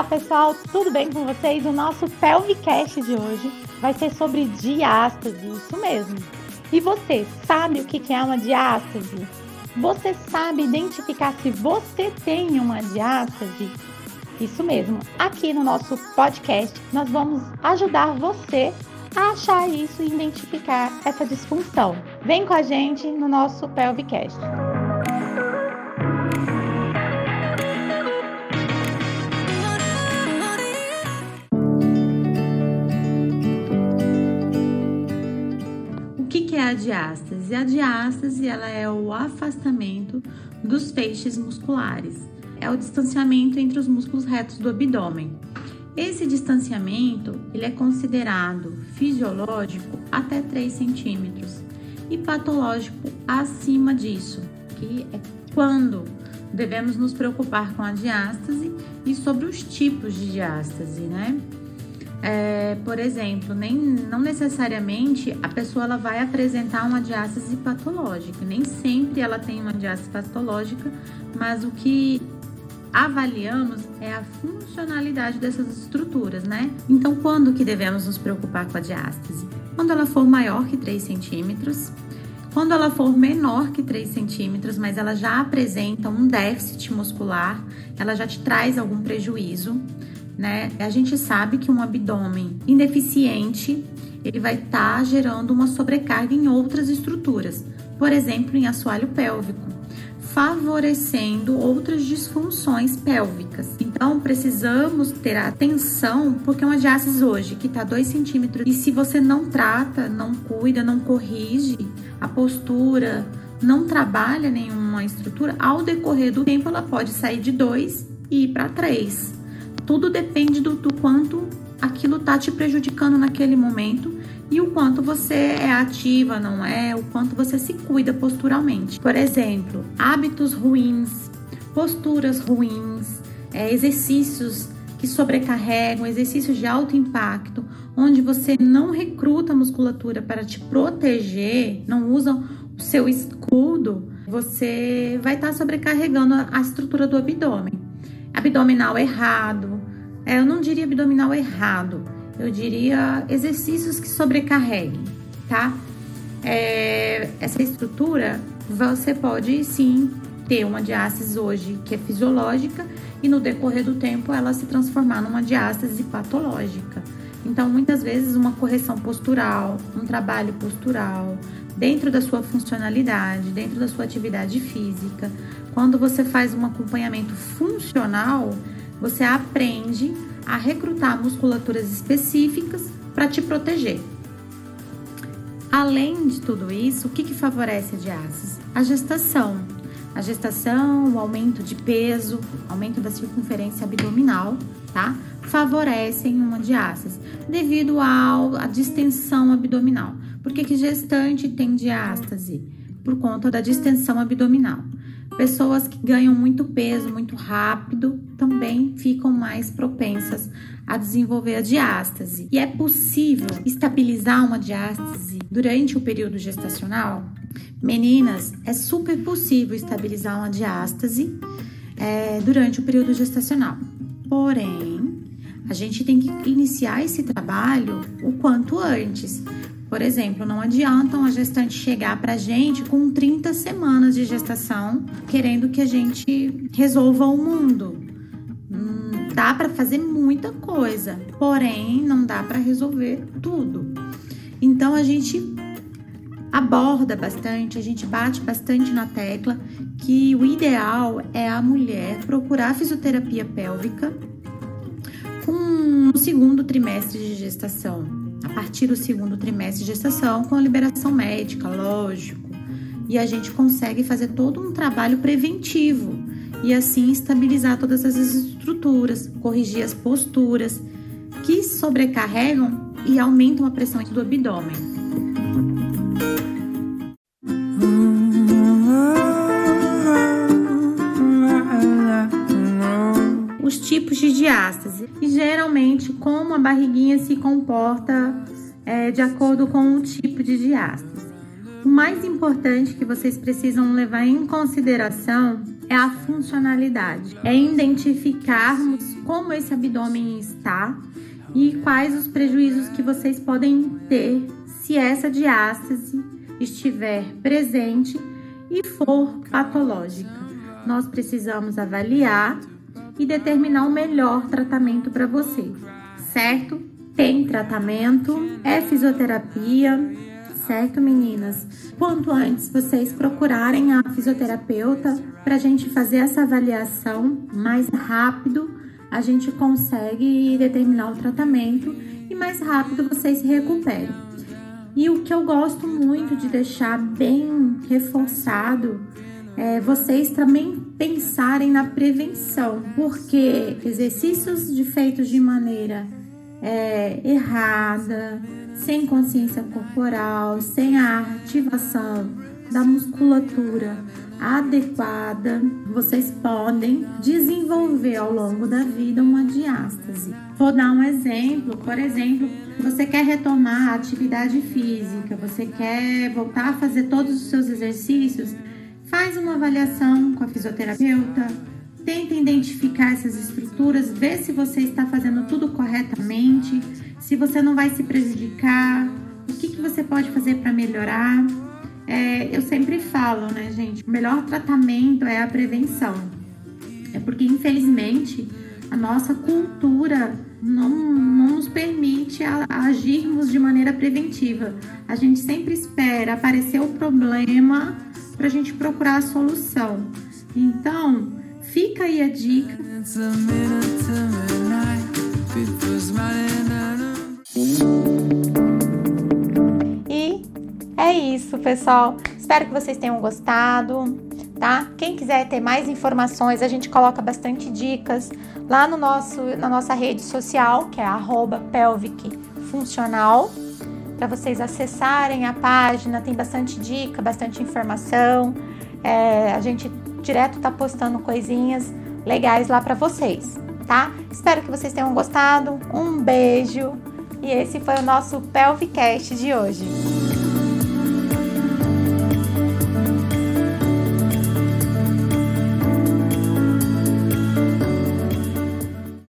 Olá pessoal, tudo bem com vocês? O nosso Pelvicast de hoje vai ser sobre diástase, isso mesmo. E você sabe o que é uma diástase? Você sabe identificar se você tem uma diástase? Isso mesmo. Aqui no nosso podcast, nós vamos ajudar você a achar isso e identificar essa disfunção. Vem com a gente no nosso Pelvicast. A diástase? A diástase ela é o afastamento dos feixes musculares. É o distanciamento entre os músculos retos do abdômen. Esse distanciamento ele é considerado fisiológico até 3 centímetros e patológico acima disso, que é quando devemos nos preocupar com a diástase e sobre os tipos de diástase, né? É, por exemplo, nem, não necessariamente a pessoa ela vai apresentar uma diástase patológica, nem sempre ela tem uma diástase patológica, mas o que avaliamos é a funcionalidade dessas estruturas, né? Então, quando que devemos nos preocupar com a diástase? Quando ela for maior que 3 centímetros, quando ela for menor que 3 centímetros, mas ela já apresenta um déficit muscular, ela já te traz algum prejuízo né? A gente sabe que um abdômen ineficiente ele vai estar tá gerando uma sobrecarga em outras estruturas, por exemplo, em assoalho pélvico, favorecendo outras disfunções pélvicas. Então, precisamos ter atenção, porque uma diástase hoje que está 2 centímetros, e se você não trata, não cuida, não corrige a postura, não trabalha nenhuma estrutura, ao decorrer do tempo ela pode sair de 2 e ir para 3 tudo depende do, do quanto aquilo tá te prejudicando naquele momento e o quanto você é ativa, não é, o quanto você se cuida posturalmente. Por exemplo, hábitos ruins, posturas ruins, é, exercícios que sobrecarregam, exercícios de alto impacto, onde você não recruta musculatura para te proteger, não usa o seu escudo, você vai estar tá sobrecarregando a estrutura do abdômen. Abdominal errado, é, eu não diria abdominal errado, eu diria exercícios que sobrecarreguem, tá? É, essa estrutura você pode sim ter uma diástase hoje que é fisiológica e no decorrer do tempo ela se transformar numa diástase patológica. Então, muitas vezes, uma correção postural, um trabalho postural, dentro da sua funcionalidade, dentro da sua atividade física, quando você faz um acompanhamento funcional, você aprende a recrutar musculaturas específicas para te proteger. Além de tudo isso, o que, que favorece a diástase? A gestação. A gestação, o aumento de peso, aumento da circunferência abdominal, tá? Favorecem uma diástase devido à distensão abdominal. Por que, que gestante tem diástase? Por conta da distensão abdominal. Pessoas que ganham muito peso muito rápido também ficam mais propensas a desenvolver a diástase. E é possível estabilizar uma diástase durante o período gestacional? Meninas, é super possível estabilizar uma diástase é, durante o período gestacional. Porém, a gente tem que iniciar esse trabalho o quanto antes, por exemplo, não adianta uma gestante chegar para a gente com 30 semanas de gestação querendo que a gente resolva o mundo. Hum, dá para fazer muita coisa, porém não dá para resolver tudo. Então a gente aborda bastante, a gente bate bastante na tecla que o ideal é a mulher procurar fisioterapia pélvica com no segundo trimestre de gestação a partir do segundo trimestre de gestação, com a liberação médica, lógico. E a gente consegue fazer todo um trabalho preventivo e assim estabilizar todas as estruturas, corrigir as posturas que sobrecarregam e aumentam a pressão do abdômen. Diástase e geralmente como a barriguinha se comporta é, de acordo com o tipo de diástase. O mais importante que vocês precisam levar em consideração é a funcionalidade, é identificarmos como esse abdômen está e quais os prejuízos que vocês podem ter se essa diástase estiver presente e for patológica. Nós precisamos avaliar e determinar o melhor tratamento para você, certo? Tem tratamento, é fisioterapia, certo, meninas? Quanto antes vocês procurarem a fisioterapeuta para a gente fazer essa avaliação mais rápido, a gente consegue determinar o tratamento e mais rápido vocês se recuperem. E o que eu gosto muito de deixar bem reforçado é vocês também pensarem na prevenção, porque exercícios de feitos de maneira é, errada, sem consciência corporal, sem a ativação da musculatura adequada, vocês podem desenvolver ao longo da vida uma diástase. Vou dar um exemplo, por exemplo, você quer retomar a atividade física, você quer voltar a fazer todos os seus exercícios, faz uma avaliação com a fisioterapeuta, tenta identificar essas estruturas, vê se você está fazendo tudo corretamente, se você não vai se prejudicar, o que, que você pode fazer para melhorar. É, eu sempre falo, né, gente? O melhor tratamento é a prevenção. É porque, infelizmente, a nossa cultura não, não nos permite a, a agirmos de maneira preventiva. A gente sempre espera aparecer o problema para a gente procurar a solução. Então, fica aí a dica. E é isso, pessoal. Espero que vocês tenham gostado, tá? Quem quiser ter mais informações, a gente coloca bastante dicas lá no nosso, na nossa rede social, que é @pelvicfuncional, para vocês acessarem a página. Tem bastante dica, bastante informação. É, a gente direto tá postando coisinhas legais lá para vocês, tá? Espero que vocês tenham gostado. Um beijo e esse foi o nosso Pelvicast de hoje.